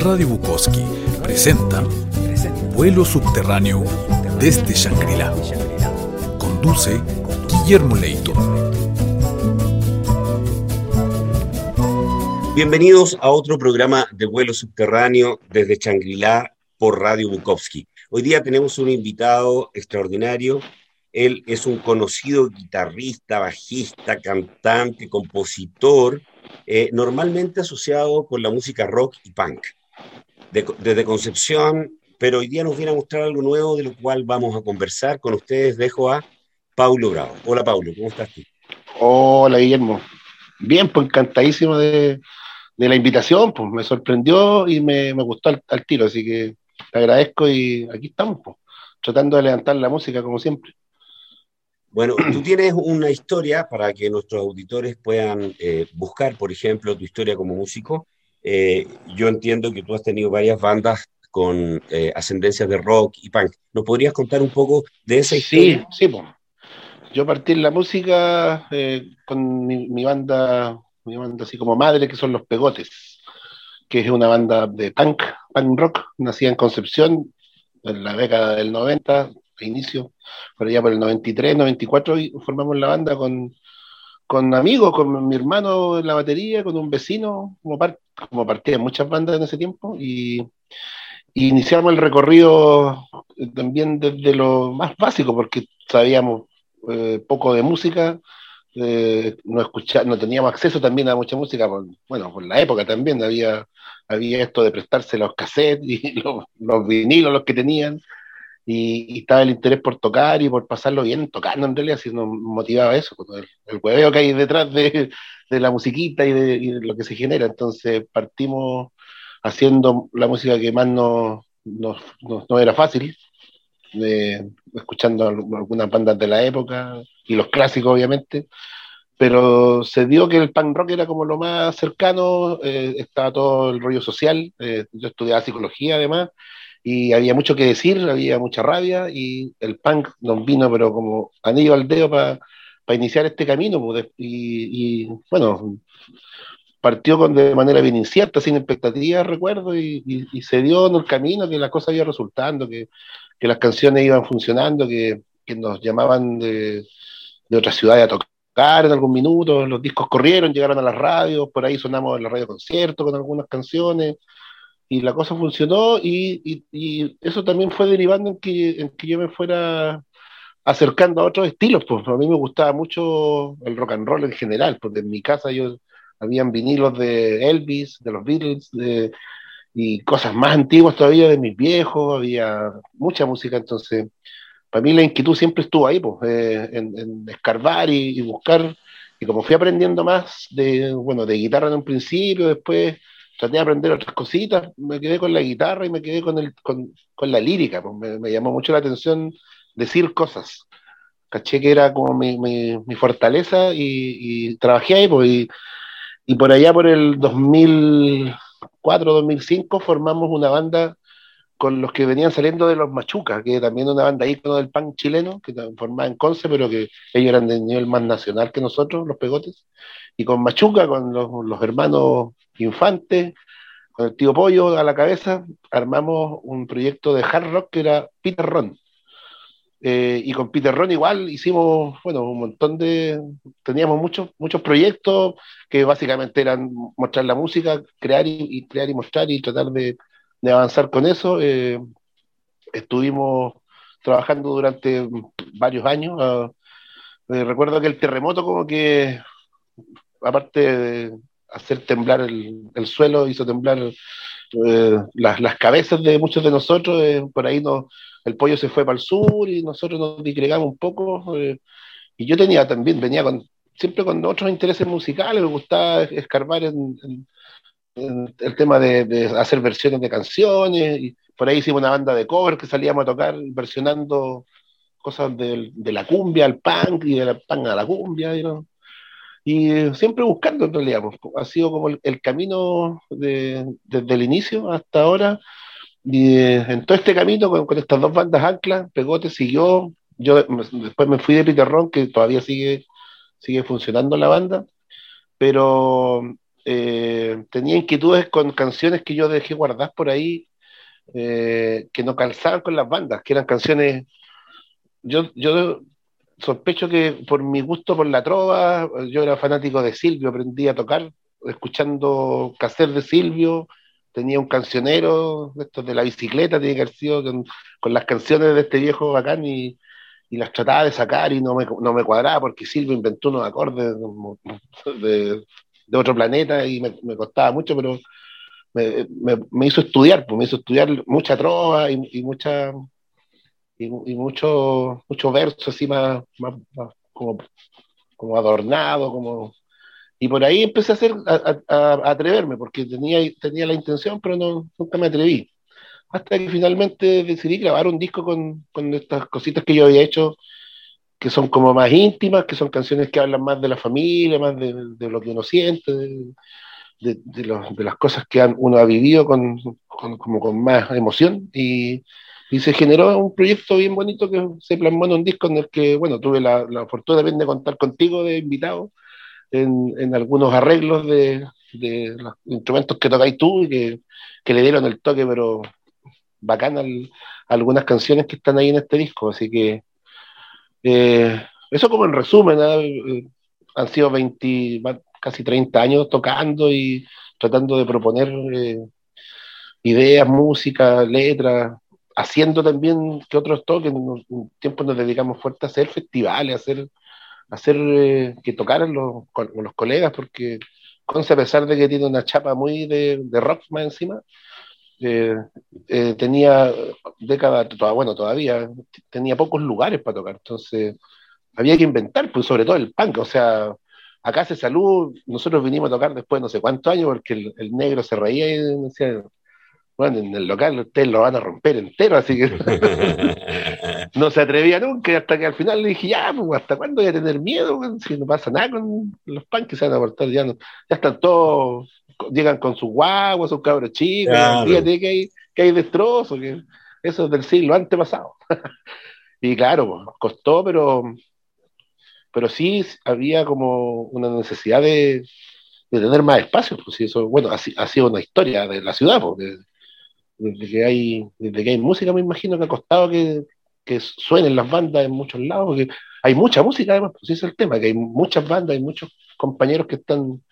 Radio Bukowski presenta Vuelo Subterráneo desde Shangri-La. Conduce Guillermo Leito. Bienvenidos a otro programa de Vuelo Subterráneo desde Shangri-La por Radio Bukowski. Hoy día tenemos un invitado extraordinario. Él es un conocido guitarrista, bajista, cantante, compositor, eh, normalmente asociado con la música rock y punk. Desde Concepción, pero hoy día nos viene a mostrar algo nuevo de lo cual vamos a conversar con ustedes. Dejo a Paulo Bravo. Hola Paulo, ¿cómo estás tú? Hola Guillermo. Bien, pues encantadísimo de, la invitación, pues me sorprendió y me, gustó al, tiro, así que te agradezco y aquí estamos, pues, tratando de levantar la música como siempre. Bueno, tú tienes una historia para que nuestros auditores puedan eh, buscar, por ejemplo, tu historia como músico. Eh, yo entiendo que tú has tenido varias bandas con eh, ascendencias de rock y punk. ¿Nos podrías contar un poco de esa historia? Sí, sí, pues. Yo partí en la música con mi, banda, mi banda así como madre, que son Los Pegotes, que es una banda de punk, punk rock, nacida en Concepción en la década del 90, inicio, pero ya por el 93, 94 formamos la banda con, con amigos, con mi hermano en la batería, con un vecino, como, par, como partía muchas bandas en ese tiempo, y, iniciamos el recorrido también desde lo más básico, porque sabíamos eh, poco de música, eh, no, escuchar, no teníamos acceso también a mucha música, bueno, por la época también había, había esto de prestarse los cassettes y los, los vinilos, los que tenían, y, estaba el interés por tocar y por pasarlo bien tocando en realidad, si nos motivaba eso, pues, el, el hueveo que hay detrás de, de la musiquita y de, lo que se genera. Entonces partimos haciendo la música que más nos, nos, no era fácil, escuchando algunas bandas de la época y los clásicos obviamente, pero se dio que el punk rock era como lo más cercano, eh, estaba todo el rollo social, eh, yo estudiaba psicología además, y había mucho que decir, había mucha rabia y el punk nos vino pero como anillo al dedo para iniciar este camino pues, y, bueno, partió con, de manera bien incierta, sin expectativas, recuerdo, y, se dio en el camino que la cosa iba resultando, que, que las canciones iban funcionando, que, que nos llamaban de, de otras ciudades a tocar en algún minuto, los discos corrieron, llegaron a las radios, por ahí sonamos en la radio concierto con algunas canciones, y la cosa funcionó y, eso también fue derivando en que, en que yo me fuera acercando a otros estilos, pues a mí me gustaba mucho el rock and roll en general, porque en mi casa yo habían vinilos de Elvis, de los Beatles, y cosas más antiguas todavía de mis viejos, había mucha música, entonces para mí la inquietud siempre estuvo ahí, pues, eh, en, escarbar y, y, buscar, y como fui aprendiendo más de, bueno, de guitarra en un principio, después traté de aprender otras cositas, me quedé con la guitarra y me quedé con, el, con, con la lírica, pues me, llamó mucho la atención decir cosas. Caché que era como mi, mi, fortaleza y, trabajé ahí, pues, y, y, por allá por el 2004, 2005 formamos una banda con los que venían saliendo de los Machuca, que también una banda ícono del punk chileno, que formaba en Conce, pero que ellos eran de nivel más nacional que nosotros, los Pegotes, y con Machuca, con los, hermanos Infante, con el tío Pollo a la cabeza, armamos un proyecto de hard rock que era Peter Ron. Eh, y con Peter Ron igual hicimos, bueno, un montón de, teníamos muchos, muchos proyectos que básicamente eran mostrar la música, crear y, crear y mostrar y tratar de, avanzar con eso. Eh, estuvimos trabajando durante varios años. Ah, eh, recuerdo que el terremoto como que, aparte de, hacer temblar el, suelo, hizo temblar eh, las, cabezas de muchos de nosotros. Eh, por ahí no, el pollo se fue para el sur y nosotros nos disgregamos un poco. Y yo tenía también, venía con, siempre con otros intereses musicales, me gustaba escarbar en, el tema de, hacer versiones de canciones. Y por ahí hicimos una banda de covers que salíamos a tocar versionando cosas de, la cumbia al punk y de la punk a la cumbia. Y, ¿no? y siempre buscando en realidad, pues, ha sido como el, camino desde el inicio hasta ahora, y eh, en todo este camino con, estas dos bandas anclas, Pegote siguió, yo después me fui de Peter Ron, que todavía sigue, sigue funcionando la banda, pero eh, tenía inquietudes con canciones que yo dejé guardadas por ahí, eh, que no calzaban con las bandas, que eran canciones. Yo, yo sospecho que por mi gusto por la trova, yo era fanático de Silvio, aprendí a tocar escuchando cassette de Silvio, tenía un cancionero estos de la bicicleta, tiene que haber sido con, las canciones de este viejo bacán y, y, las trataba de sacar y no me, no me cuadraba porque Silvio inventó unos acordes de, de otro planeta y me, me, costaba mucho, pero me, me, hizo estudiar, pues me hizo estudiar mucha trova y, y mucha y, y mucho, mucho verso así más, más, como, como adornado, como y por ahí empecé a hacer a, a, atreverme porque tenía, tenía la intención pero no, nunca me atreví. Hasta que finalmente decidí grabar un disco con, con estas cositas que yo había hecho que son como más íntimas, que son canciones que hablan más de la familia, más de, de lo que uno siente, de, de, los, de, las cosas que han, uno ha vivido con, con, como con más emoción. Y, y, se generó un proyecto bien bonito que se plasmó en un disco en el que, bueno, tuve la, la fortuna también de contar contigo de invitado en, en algunos arreglos de, de, los instrumentos que tocáis tú y que, que le dieron el toque, pero bacán al, algunas canciones que están ahí en este disco. Así que eh, eso como en resumen, ¿eh? han sido 20, casi 30 años tocando y tratando de proponer eh, ideas, música, letras, haciendo también que otros toquen. Un tiempo nos dedicamos fuerte a hacer festivales, hacer, hacer eh, que tocaran los, los colegas, porque Conce, a pesar de que tiene una chapa muy de, de rock más encima, eh, eh, tenía décadas, bueno, todavía tenía pocos lugares para tocar, entonces había que inventar, pues sobre todo el punk, o sea, acá se salud, nosotros vinimos a tocar después de no sé cuántos años porque el, el negro se reía y decía, bueno, en el local ustedes lo van a romper entero, así que no se atrevía nunca, hasta que al final le dije, ya, pues, ¿hasta cuándo voy a tener miedo? Si no pasa nada con los punks que se van a portar, ya, no, ya están todos llegan con sus guaguas, sus cabros chicos, claro. fíjate que hay, que hay destrozos, que eso es del siglo antepasado. y claro, costó, pero, pero sí había como una necesidad de, de tener más espacio, pues eso, bueno, ha, ha, sido una historia de la ciudad, porque desde que hay, desde que hay música me imagino que ha costado que, que suenen las bandas en muchos lados, porque hay mucha música además, pues ese es el tema, que hay muchas bandas, hay muchos compañeros que están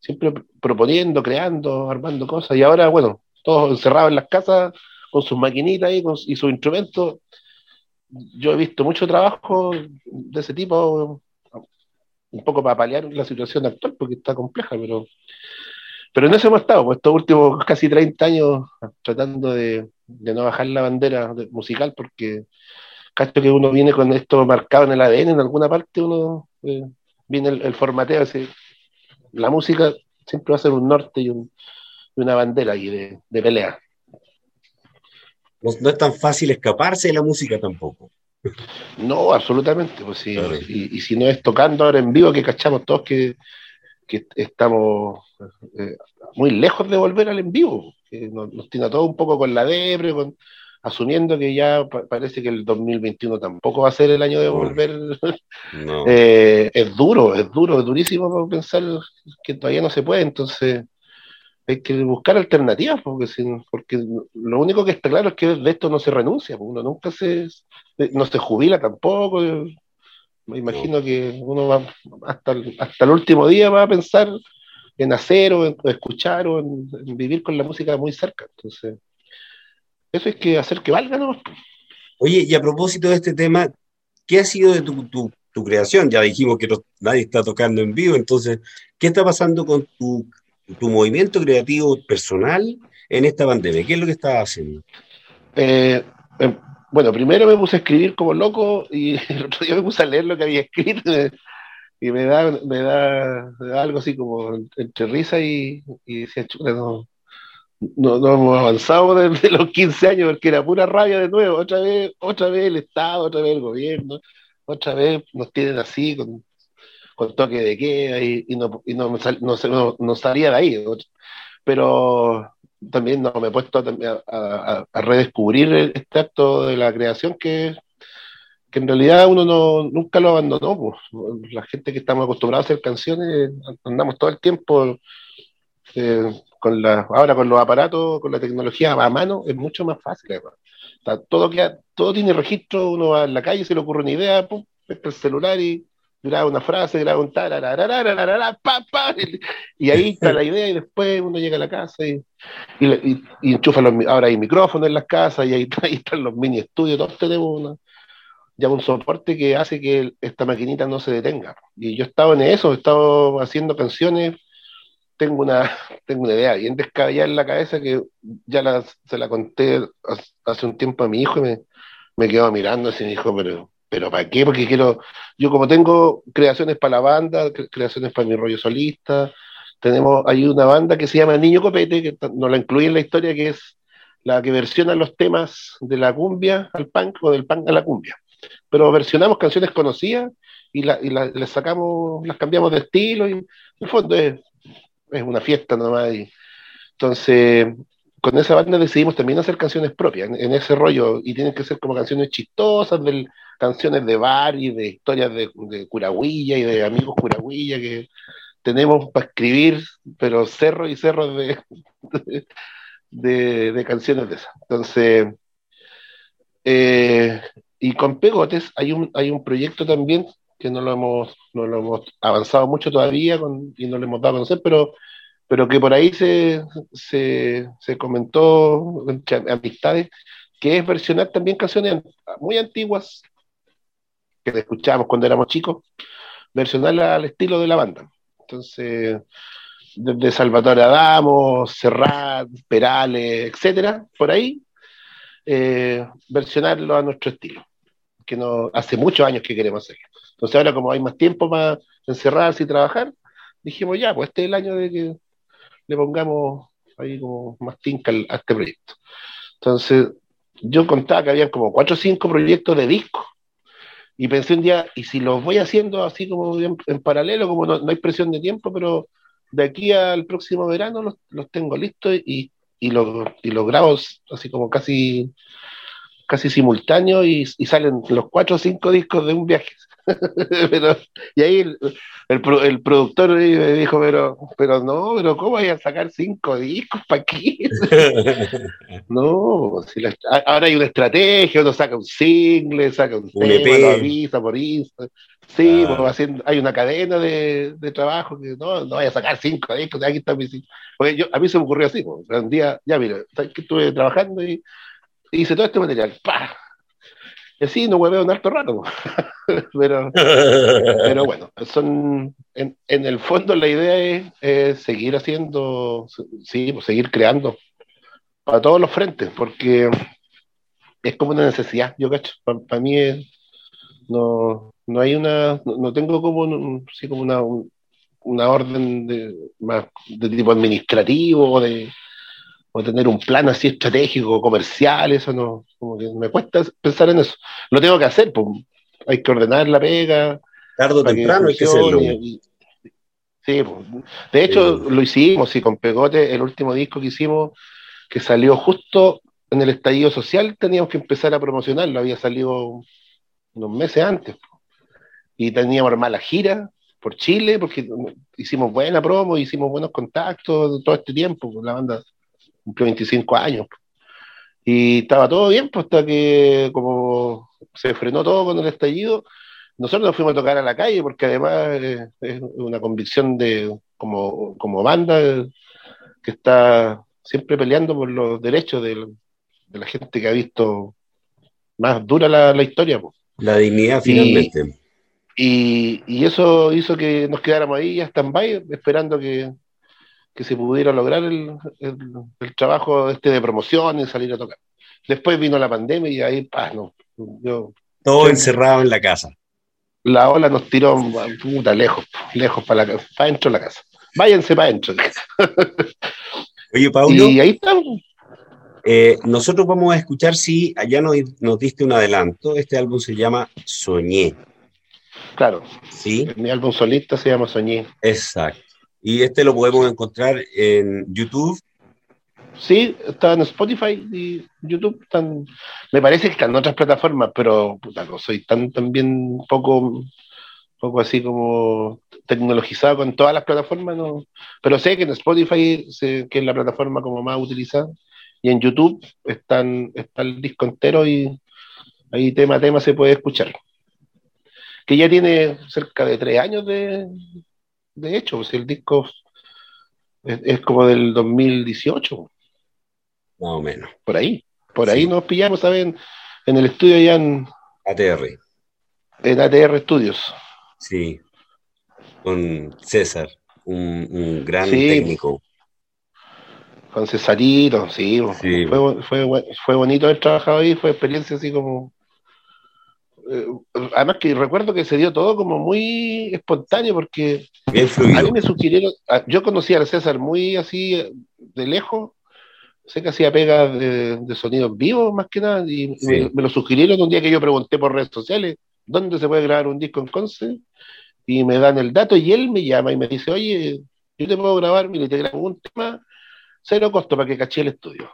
siempre proponiendo, creando, armando cosas, y ahora, bueno, todos encerrados en las casas con sus maquinitas y, con, y sus instrumentos. Yo he visto mucho trabajo de ese tipo, un poco para paliar la situación actual, porque está compleja, pero, pero en eso hemos estado, pues estos últimos casi 30 años tratando de, de no bajar la bandera musical, porque cacho que uno viene con esto marcado en el ADN, en alguna parte uno eh, viene el, el formateo así, la música siempre va a ser un norte y, un, y una bandera ahí de, de pelea. No, no, es tan fácil escaparse de la música tampoco. No, absolutamente. Pues sí, claro. y, y, si no es tocando ahora en vivo, que cachamos todos que, que estamos eh, muy lejos de volver al en vivo. Que nos, nos tiene todo un poco con la debre, con, asumiendo que ya parece que el 2021 tampoco va a ser el año de volver, no. eh, es duro, es duro, es durísimo pensar que todavía no se puede, entonces hay que buscar alternativas, porque, porque lo único que está claro es que de esto no se renuncia, uno nunca se, no se jubila tampoco, me imagino no. que uno va hasta el, hasta el último día va a pensar en hacer o en escuchar o en, en vivir con la música muy cerca, entonces eso es que hacer que valga, ¿no? Oye, y a propósito de este tema, ¿qué ha sido de tu, tu, tu creación? Ya dijimos que no, nadie está tocando en vivo, entonces, ¿qué está pasando con tu, tu movimiento creativo personal en esta pandemia? ¿Qué es lo que estás haciendo? Eh, eh, bueno, primero me puse a escribir como loco y el otro día me puse a leer lo que había escrito y me da, me da, me da algo así como entre risa y, y decía, chuta, no, no, no hemos avanzado desde los 15 años porque era pura rabia de nuevo, otra vez, otra vez el Estado, otra vez el gobierno, otra vez nos tienen así con, con toque de queda y, y, no, y no, no, no, salía de ahí. Pero también no, me he puesto a, a, a, redescubrir este acto de la creación que, que en realidad uno no, nunca lo abandonó. Pues. La gente que estamos acostumbrados a hacer canciones andamos todo el tiempo Eh, con la, ahora con los aparatos, con la tecnología a mano, es mucho más fácil. todo, todo tiene registro, uno va en la calle, se le ocurre una idea, pum, el celular y graba una frase, graba un pa, pa, y ahí está la idea y después uno llega a la casa y, y, enchufa los, ahora hay micrófonos en las casas y ahí, ahí están los mini estudios, todos tenemos una, ya un soporte que hace que esta maquinita no se detenga. Y yo he estado en eso, he estado haciendo canciones, tengo una, tengo una idea bien descabellada en la cabeza que ya se la conté hace un tiempo a mi hijo y me, me quedó mirando así me dijo, pero pero ¿para qué? Porque quiero, yo como tengo creaciones para la banda, creaciones para mi rollo solista, tenemos, hay una banda que se llama Niño Copete, que no la incluí en la historia, que es la que versiona los temas de la cumbia al punk o del punk a la cumbia. Pero versionamos canciones conocidas y, la, y las sacamos, las cambiamos de estilo y en el fondo es, es una fiesta nomás. Y, entonces, con esa banda decidimos también hacer canciones propias en, ese rollo y tienen que ser como canciones chistosas, del, canciones de bar y de historias de, de Curahuilla y de amigos Curahuilla que tenemos para escribir, pero cerros y cerros de, de, canciones de esas. Entonces, eh, y con Pegotes hay un, hay un proyecto también que no lo hemos, no lo hemos avanzado mucho todavía y no lo hemos dado a conocer, pero pero que por ahí se, se, se comentó entre amistades, que es versionar también canciones muy antiguas que escuchábamos cuando éramos chicos, versionarla al estilo de la banda. Entonces, desde Salvatore Adamo, Serrat, Perales, etcétera, por ahí, eh, versionarlo a nuestro estilo, que no, hace muchos años que queremos hacerlo. Entonces ahora como hay más tiempo para encerrarse y trabajar, dijimos ya, pues este es el año de que le pongamos ahí como más tinca a este proyecto. Entonces, yo contaba que había como cuatro o cinco proyectos de disco. Y pensé un día, ¿y si los voy haciendo así como en, paralelo, como no, hay presión de tiempo, pero de aquí al próximo verano los, los tengo listos y, y, los, y los grabo así como casi, casi simultáneos y, y salen los cuatro o cinco discos de un viaje. pero, y ahí el, el, productor me dijo, pero, pero no, pero ¿cómo voy a sacar cinco discos para aquí? no, si ahora hay una estrategia, uno saca un single, saca un, tema, lo avisa por Instagram. Sí, pues, haciendo, hay una cadena de, de, trabajo que no, no voy a sacar cinco discos, aquí está mi Porque yo, a mí se me ocurrió así, pues, un día, ya mira, estuve trabajando y, y hice todo este material, ¡pah! Y así no hueveo un alto rato. pero, pero bueno, son, en, en, el fondo la idea es, seguir haciendo, sí, pues seguir creando para todos los frentes, porque es como una necesidad, yo cacho. Para mí no, no hay una, no, tengo como, sí, como una, una orden de, más de tipo administrativo de o tener un plan así estratégico, comercial, eso no, como que me cuesta pensar en eso. Lo tengo que hacer, pues hay que ordenar la pega. Tardo o temprano hay que hacerlo. sí, pues. de hecho lo hicimos, sí, con Pegote, el último disco que hicimos, que salió justo en el estallido social, teníamos que empezar a promocionarlo, había salido unos meses antes. Y teníamos armar la gira por Chile, porque hicimos buena promo, hicimos buenos contactos todo este tiempo, con la banda cumplió 25 años. Y estaba todo bien, pues hasta que como se frenó todo con el estallido, nosotros nos fuimos a tocar a la calle, porque además es, una convicción de como, como banda que está siempre peleando por los derechos de, la gente que ha visto más dura la, historia. Pues. La dignidad finalmente. Y, y, eso hizo que nos quedáramos ahí a stand-by, esperando que, que se pudiera lograr el, el, trabajo este de promoción y salir a tocar. Después vino la pandemia y ahí, paz, no. Yo, Todo encerrado en la casa. La ola nos tiró puta, lejos, lejos para, la, para dentro de la casa. Váyanse para adentro. Oye, Paulo. Y ahí estamos. Eh, nosotros vamos a escuchar si allá nos, nos, diste un adelanto. Este álbum se llama Soñé. Claro. Sí. Mi álbum solista se llama Soñé. Exacto. Y este lo podemos encontrar en YouTube. Sí, está en Spotify y YouTube. Están, me parece que están en otras plataformas, pero puta, no soy tan también poco poco así como tecnologizado con todas las plataformas, no. pero sé que en Spotify, que es la plataforma como más utilizada, y en YouTube están, está el disco entero y ahí tema a tema se puede escuchar. Que ya tiene cerca de tres años de, de hecho, pues el disco es, como del 2018. Más o menos. Por ahí. Por ahí nos pillamos, ¿saben? En el estudio ya en... ATR. En ATR Studios. Sí. Con César, un, gran técnico. Con Cesarito, sí. Fue, fue, fue bonito haber trabajado ahí, fue experiencia así como eh, además que recuerdo que se dio todo como muy espontáneo porque a mí me sugirieron, yo conocía a César muy así de lejos, sé que hacía pegas de, sonidos vivos más que nada, y me, lo sugirieron un día que yo pregunté por redes sociales dónde se puede grabar un disco en Conce, y me dan el dato y él me llama y me dice, oye, yo te puedo grabar, mire, te grabo un tema, cero costo para que caché el estudio.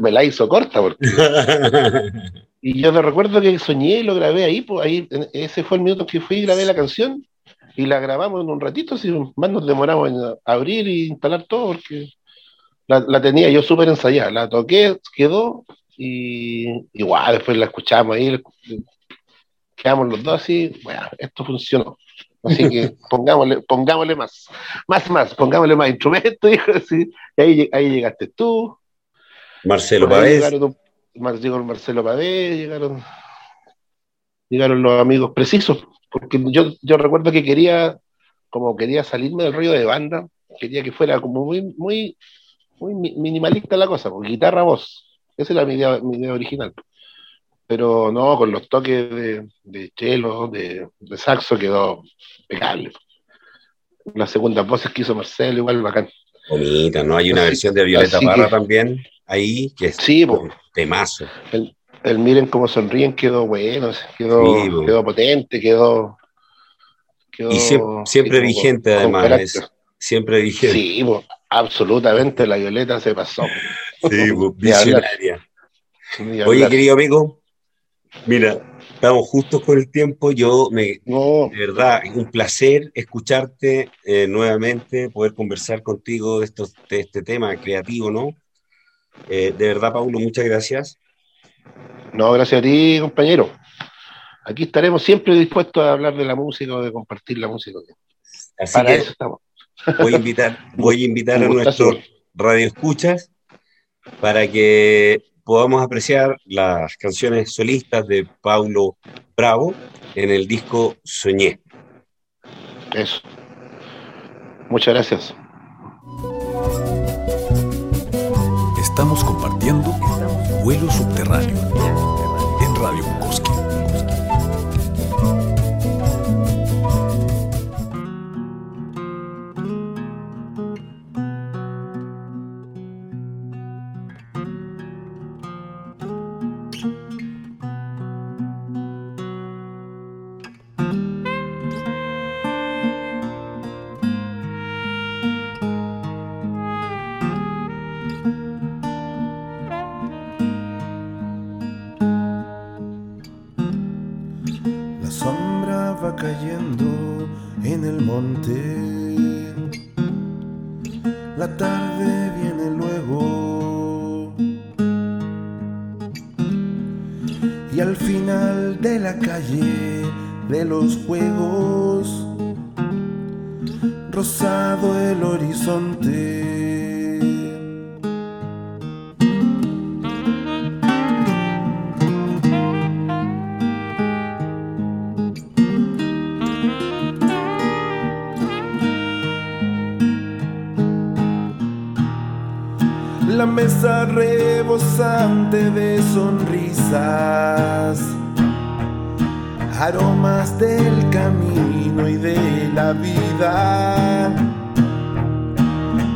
Me la hizo corta porque Y yo me recuerdo que soñé y lo grabé ahí, pues ahí, ese fue el minuto que fui y grabé la canción y la grabamos en un ratito, así más nos demoramos en abrir e instalar todo porque la, tenía yo súper ensayada, la toqué, quedó y igual después la escuchamos ahí, quedamos los dos así, bueno, esto funcionó. Así que pongámosle, pongámosle más, más, más, pongámosle más instrumentos, así, y ahí, ahí llegaste tú. Marcelo Pavés llegó Marcelo Pavé, llegaron, llegaron los amigos precisos, porque yo, yo recuerdo que quería, como quería salirme del rollo de banda, quería que fuera como muy, muy, muy minimalista la cosa, con guitarra, voz. Esa era mi idea, mi idea original. Pero no, con los toques de, de chelo, de, saxo, quedó pegable. Las segundas voces que hizo Marcelo, igual bacán. Bonita, ¿no? Hay una versión de Violeta Parra también ahí, que es sí, temazo. El, miren cómo sonríen quedó bueno, quedó, quedó potente, quedó, y siempre, vigente además, siempre vigente. Sí, absolutamente, la Violeta se pasó. Sí, visionaria. Oye, querido amigo, mira, estamos justos con el tiempo. Yo, me, de verdad, es un placer escucharte eh, nuevamente, poder conversar contigo de, estos, de este tema creativo, ¿no? Eh, de verdad, Paulo, muchas gracias. No, gracias a ti, compañero. Aquí estaremos siempre dispuestos a hablar de la música o de compartir la música. Así que estamos. Voy a invitar, voy a, invitar a nuestros radioescuchas para que podamos apreciar las canciones solistas de Paulo Bravo en el disco Soñé. Eso. Muchas gracias. Estamos compartiendo vuelo subterráneo en Radio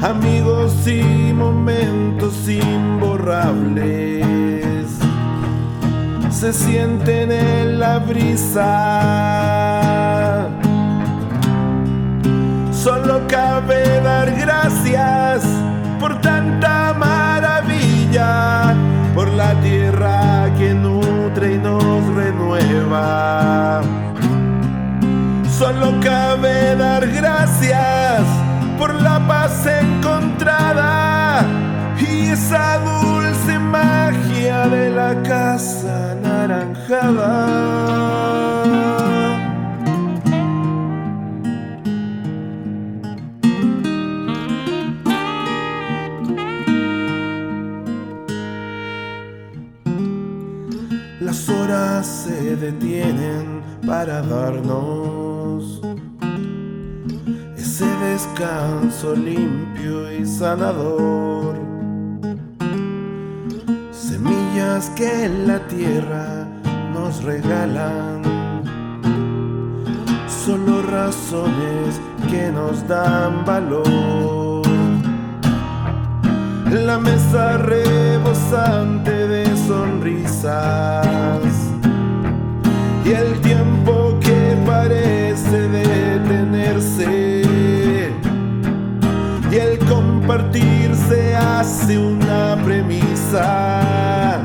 amigos y momentos imborrables se sienten en la brisa. Solo cabe dar gracias por tanta maravilla por la tierra que nutre y nos renueva. Solo cabe dar gracias por la paz encontrada y esa dulce magia de la casa anaranjada. Las horas se detienen para darnos descanso limpio y sanador. Semillas que la tierra nos regalan, solo razones que nos dan valor. La mesa rebosante de sonrisas compartir se hace una premisa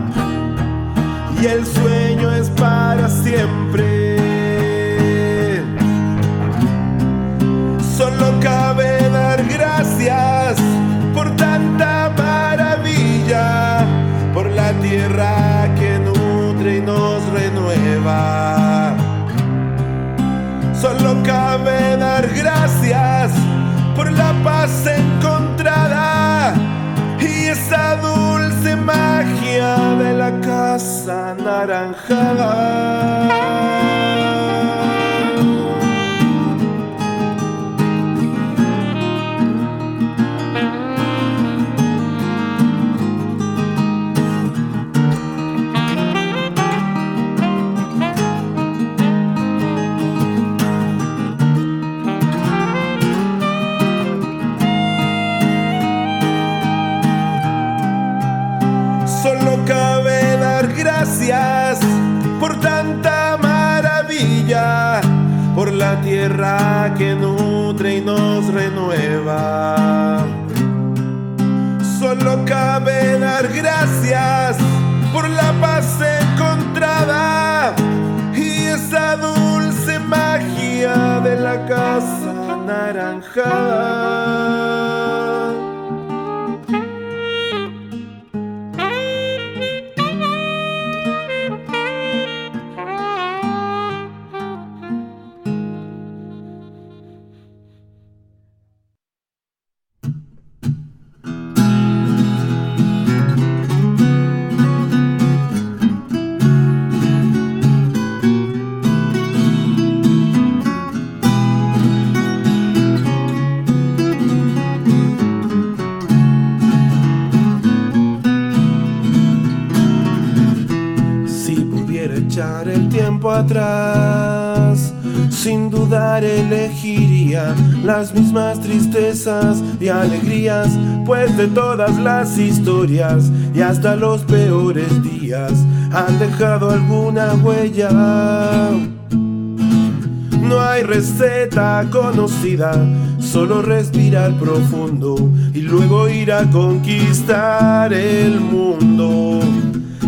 y el sueño es para siempre. Solo cabe dar gracias por tanta maravilla, por la tierra que nutre y nos renueva. Solo cabe dar gracias por la paz encontrada la casa anaranjada. Tierra que nutre y nos renueva. Solo cabe dar gracias por la paz encontrada y esa dulce magia de la casa anaranjada. Sin dudar elegiría las mismas tristezas y alegrías, pues de todas las historias y hasta los peores días han dejado alguna huella. No hay receta conocida, solo respirar profundo y luego ir a conquistar el mundo.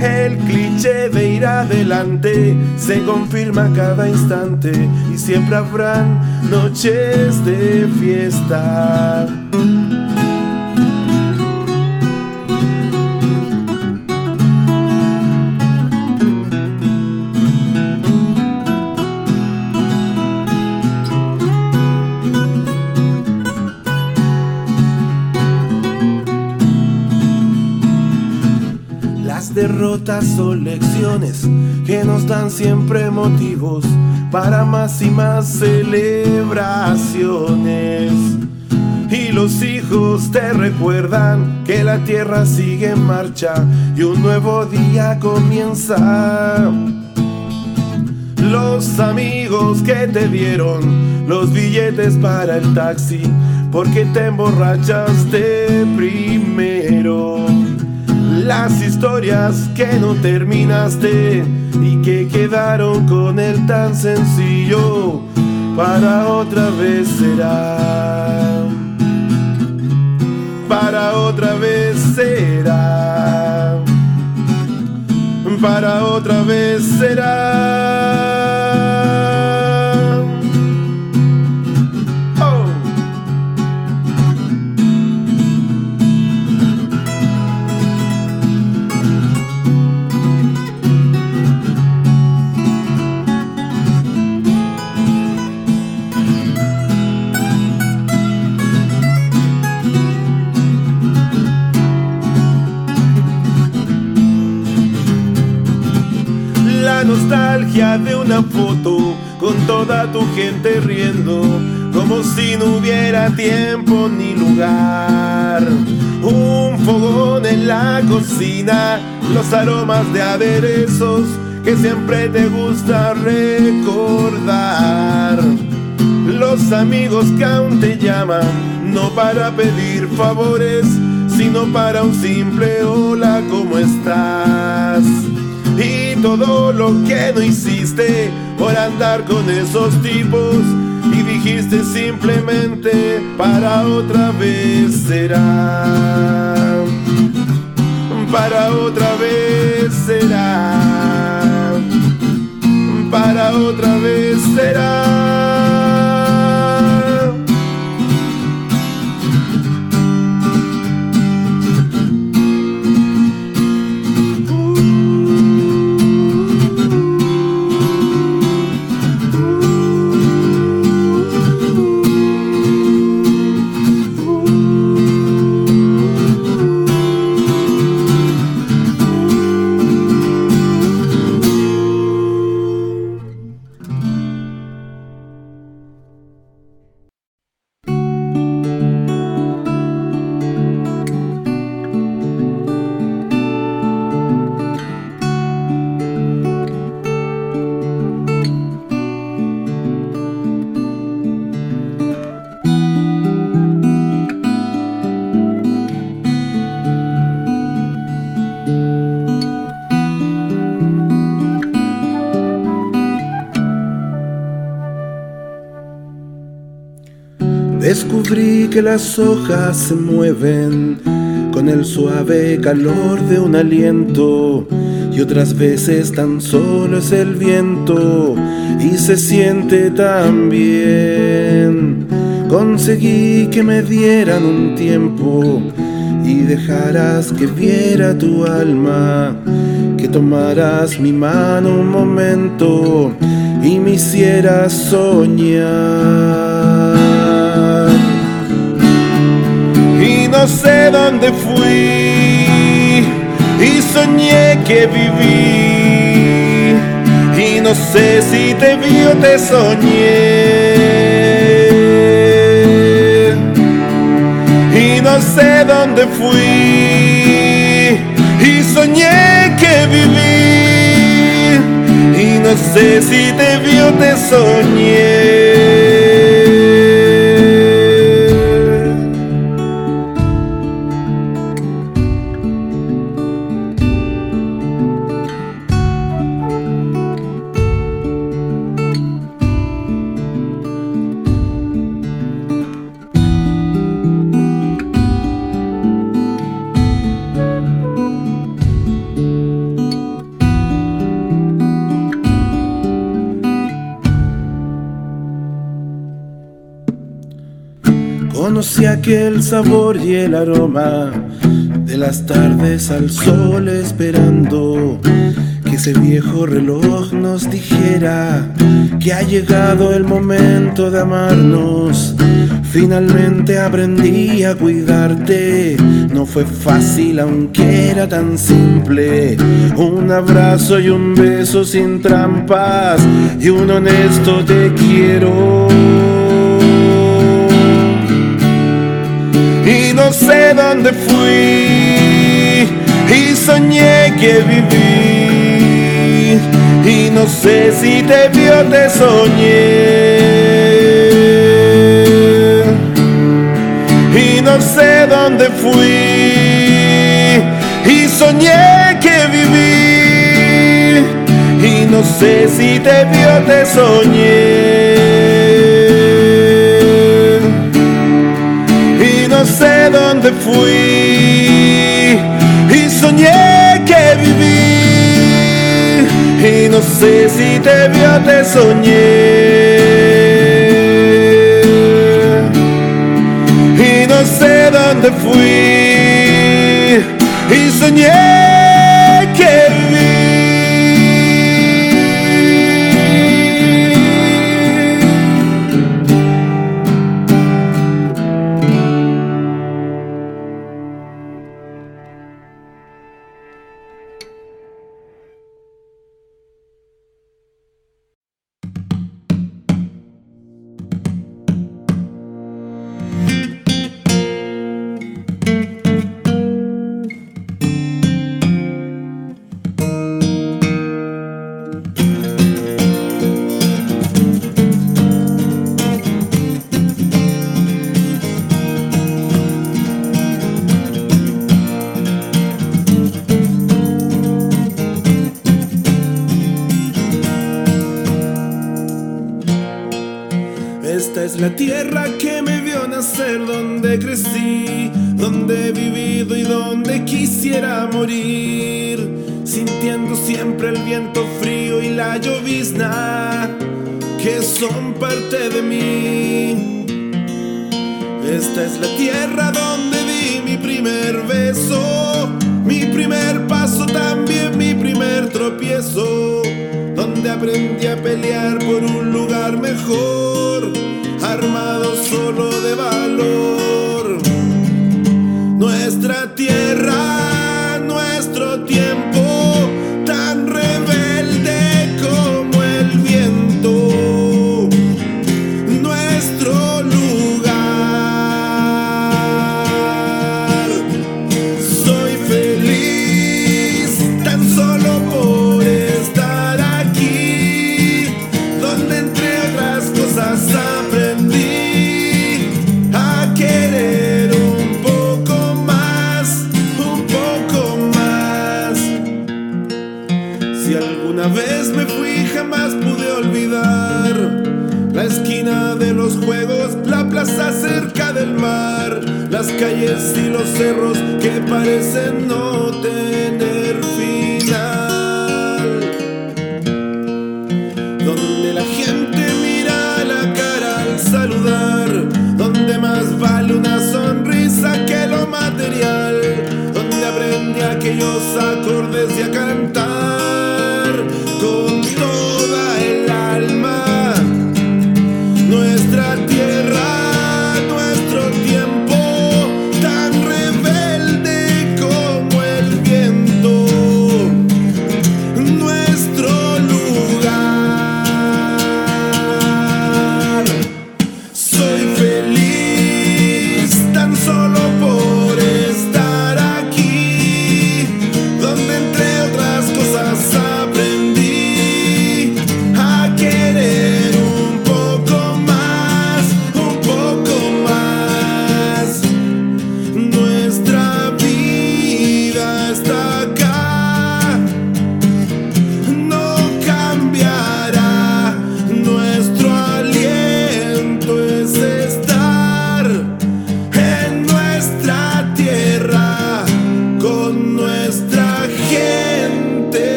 El cliché de ir adelante se confirma cada instante y siempre habrán noches de fiesta. Derrotas son lecciones que nos dan siempre motivos para más y más celebraciones. Y los hijos te recuerdan que la tierra sigue en marcha y un nuevo día comienza. Los amigos que te dieron los billetes para el taxi porque te emborrachaste primero. Las historias que no terminaste y que quedaron con el tan sencillo para otra vez será. Para otra vez será. Para otra vez será. De una foto con toda tu gente riendo, como si no hubiera tiempo ni lugar. Un fogón en la cocina, los aromas de aderezos que siempre te gusta recordar. Los amigos que aún te llaman, no para pedir favores, sino para un simple hola, ¿cómo estás? Todo lo que no hiciste por andar con esos tipos y dijiste simplemente para otra vez será. Para otra vez será. Para otra vez será. Que las hojas se mueven con el suave calor de un aliento y otras veces tan solo es el viento y se siente tan bien. Conseguí que me dieran un tiempo y dejaras que viera tu alma, que tomaras mi mano un momento y me hicieras soñar. No sé dónde fui y soñé que viví. Y no sé si te vi o te soñé. Y no sé dónde fui y soñé que viví. Y no sé si te vi o te soñé Conocí aquel sabor y el aroma de las tardes al sol esperando que ese viejo reloj nos dijera que ha llegado el momento de amarnos. Finalmente aprendí a cuidarte, no fue fácil aunque era tan simple. Un abrazo y un beso sin trampas y un honesto te quiero. Sé dónde fui y soñé que viví. Y no sé si te vio te soñé. Y no sé dónde fui y soñé que viví. Y no sé si te vio te soñé sé dónde fui y soñé que viví. Y no sé si te vio te soñé. Y no sé dónde fui y soñé de mí. Esta es la tierra donde di mi primer beso, mi primer paso también, mi primer tropiezo, donde aprendí a pelear por un lugar mejor, armado solo.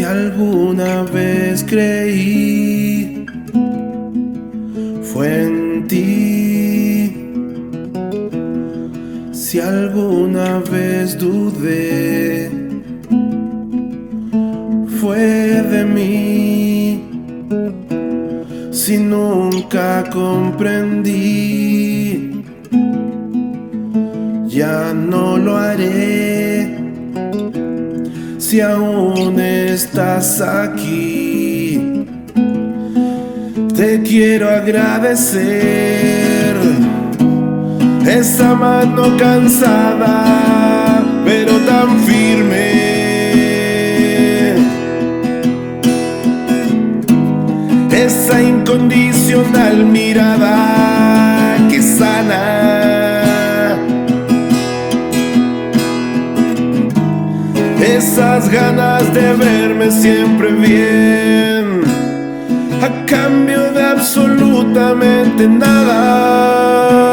si alguna vez creí fue en ti. Si alguna vez dudé fue de mí. Si nunca comprendí, ya no lo haré si aún estás aquí. Te quiero agradecer esa mano cansada, pero tan firme. Esa incondicional mirada que sana. Esas ganas de verme siempre bien a cambio de absolutamente nada.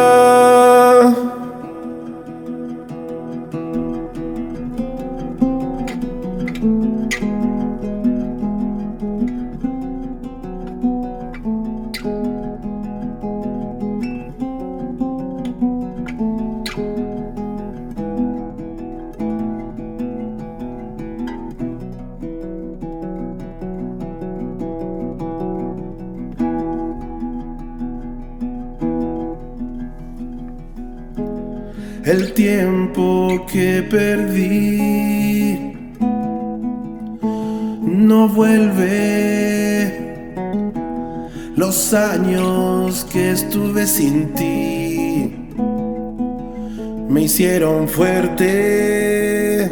Hicieron fuerte.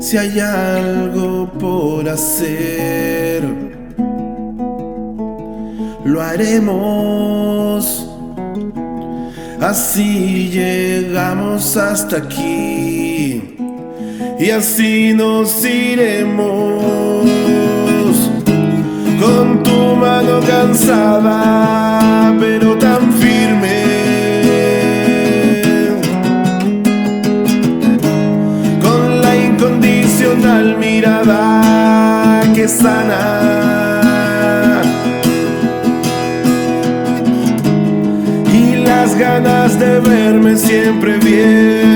Si hay algo por hacer, lo haremos Así llegamos hasta aquí y así nos iremos con tu mano cansada pero tan que sana. ganas de verme siempre bien,